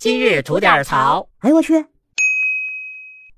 今日吐点槽。哎呦我去！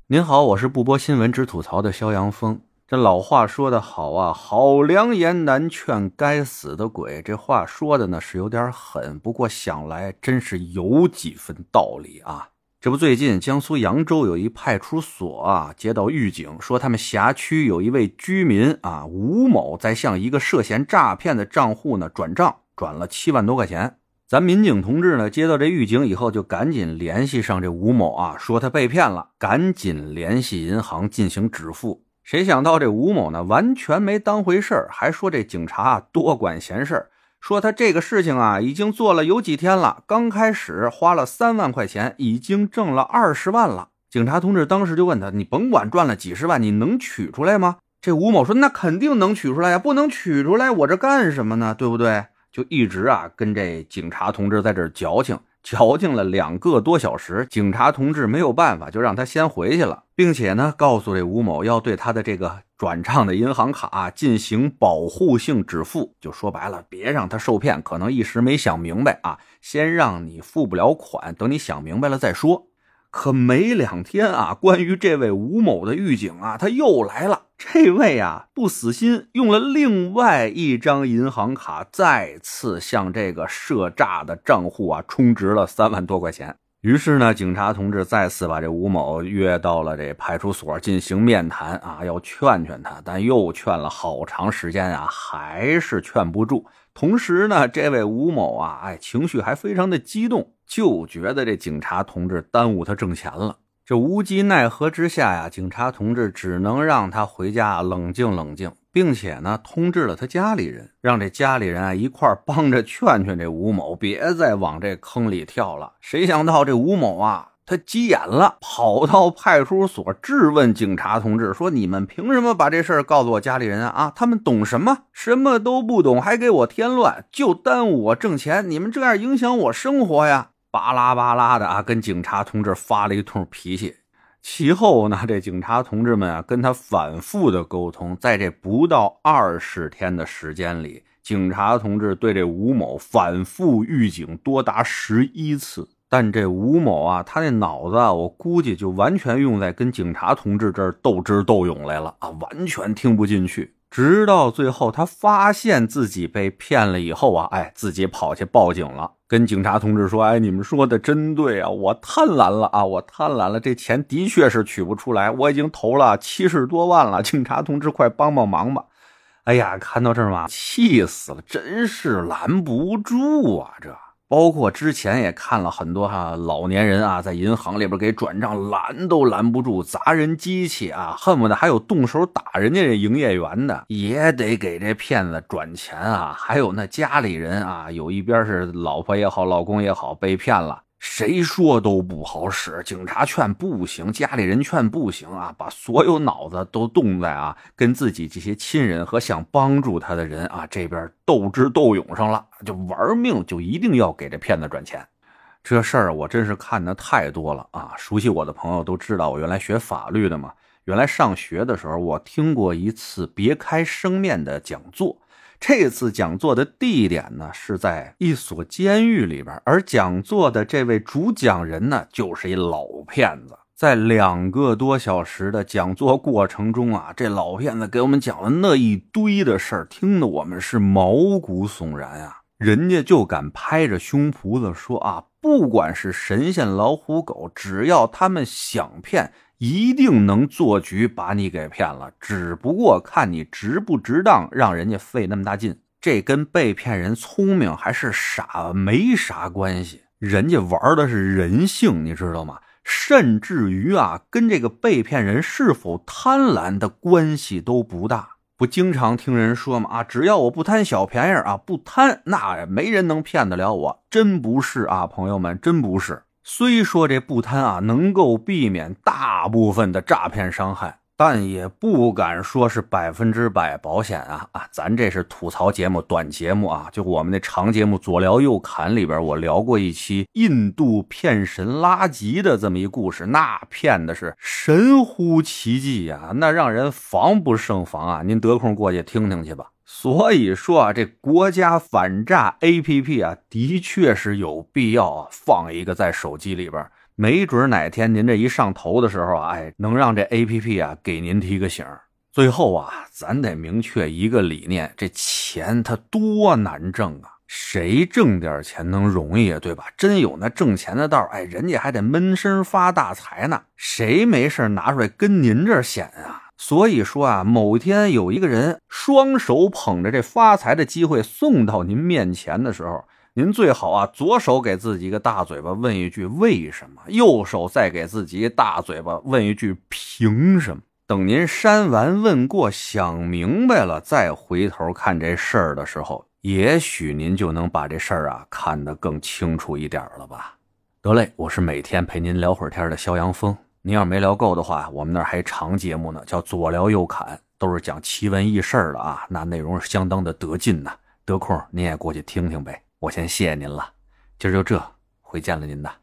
您好，我是不播新闻只吐槽的肖阳峰。这老话说得好啊，好良言难劝该死的鬼。这话说的呢是有点狠，不过想来真是有几分道理啊。这不，最近江苏扬州有一派出所啊，接到预警说，他们辖区有一位居民啊吴某在向一个涉嫌诈骗的账户呢转账，转了七万多块钱。咱民警同志呢，接到这预警以后，就赶紧联系上这吴某啊，说他被骗了，赶紧联系银行进行止付。谁想到这吴某呢，完全没当回事儿还说这警察多管闲事儿说他这个事情啊，已经做了有几天了，刚开始花了三万块钱，已经挣了二十万了。警察同志当时就问他：“你甭管赚了几十万，你能取出来吗？”这吴某说：“那肯定能取出来呀，不能取出来，我这干什么呢？对不对？”就一直啊跟这警察同志在这矫情，矫情了两个多小时。警察同志没有办法，就让他先回去了，并且呢告诉这吴某要对他的这个转账的银行卡进行保护性止付。就说白了，别让他受骗，可能一时没想明白啊，先让你付不了款，等你想明白了再说。可没两天啊，关于这位吴某的狱警啊，他又来了。这位啊不死心，用了另外一张银行卡，再次向这个涉诈的账户啊充值了三万多块钱。于是呢，警察同志再次把这吴某约到了这派出所进行面谈啊，要劝劝他，但又劝了好长时间啊，还是劝不住。同时呢，这位吴某啊，哎，情绪还非常的激动，就觉得这警察同志耽误他挣钱了。这无计奈何之下呀，警察同志只能让他回家冷静冷静，并且呢，通知了他家里人，让这家里人啊一块帮着劝劝这吴某，别再往这坑里跳了。谁想到这吴某啊！他急眼了，跑到派出所质问警察同志说：“你们凭什么把这事儿告诉我家里人啊？啊，他们懂什么？什么都不懂，还给我添乱，就耽误我挣钱。你们这样影响我生活呀！”巴拉巴拉的啊，跟警察同志发了一通脾气。其后呢，这警察同志们啊，跟他反复的沟通，在这不到二十天的时间里，警察同志对这吴某反复预警多达十一次。但这吴某啊，他那脑子啊，我估计就完全用在跟警察同志这儿斗智斗勇来了啊，完全听不进去。直到最后，他发现自己被骗了以后啊，哎，自己跑去报警了，跟警察同志说：“哎，你们说的真对啊，我贪婪了啊，我贪婪了，这钱的确是取不出来，我已经投了七十多万了，警察同志快帮帮忙吧！”哎呀，看到这儿嘛，气死了，真是拦不住啊，这。包括之前也看了很多哈老年人啊，在银行里边给转账拦都拦不住，砸人机器啊，恨不得还有动手打人家这营业员的，也得给这骗子转钱啊。还有那家里人啊，有一边是老婆也好，老公也好被骗了。谁说都不好使，警察劝不行，家里人劝不行啊，把所有脑子都动在啊，跟自己这些亲人和想帮助他的人啊这边斗智斗勇上了，就玩命，就一定要给这骗子转钱。这事儿我真是看的太多了啊！熟悉我的朋友都知道，我原来学法律的嘛，原来上学的时候我听过一次别开生面的讲座。这次讲座的地点呢是在一所监狱里边，而讲座的这位主讲人呢就是一老骗子。在两个多小时的讲座过程中啊，这老骗子给我们讲了那一堆的事儿，听得我们是毛骨悚然啊！人家就敢拍着胸脯子说啊，不管是神仙、老虎、狗，只要他们想骗。一定能做局把你给骗了，只不过看你值不值当，让人家费那么大劲。这跟被骗人聪明还是傻没啥关系，人家玩的是人性，你知道吗？甚至于啊，跟这个被骗人是否贪婪的关系都不大。不经常听人说吗？啊，只要我不贪小便宜啊，不贪，那没人能骗得了我。真不是啊，朋友们，真不是。虽说这不贪啊能够避免大部分的诈骗伤害，但也不敢说是百分之百保险啊啊！咱这是吐槽节目，短节目啊，就我们那长节目左聊右侃里边，我聊过一期印度骗神拉吉的这么一故事，那骗的是神乎其技呀，那让人防不胜防啊！您得空过去听听去吧。所以说啊，这国家反诈 APP 啊，的确是有必要啊，放一个在手机里边，没准哪天您这一上头的时候啊，哎，能让这 APP 啊给您提个醒。最后啊，咱得明确一个理念：这钱它多难挣啊！谁挣点钱能容易啊？对吧？真有那挣钱的道哎，人家还得闷声发大财呢。谁没事拿出来跟您这显啊？所以说啊，某天有一个人双手捧着这发财的机会送到您面前的时候，您最好啊，左手给自己一个大嘴巴，问一句为什么；右手再给自己大嘴巴，问一句凭什么。等您删完问过，想明白了，再回头看这事儿的时候，也许您就能把这事儿啊看得更清楚一点了吧。得嘞，我是每天陪您聊会儿天的肖阳峰。您要没聊够的话，我们那儿还长节目呢，叫左聊右侃，都是讲奇闻异事的啊，那内容是相当的得劲呐。得空您也过去听听呗。我先谢谢您了，今儿就这，回见了您的。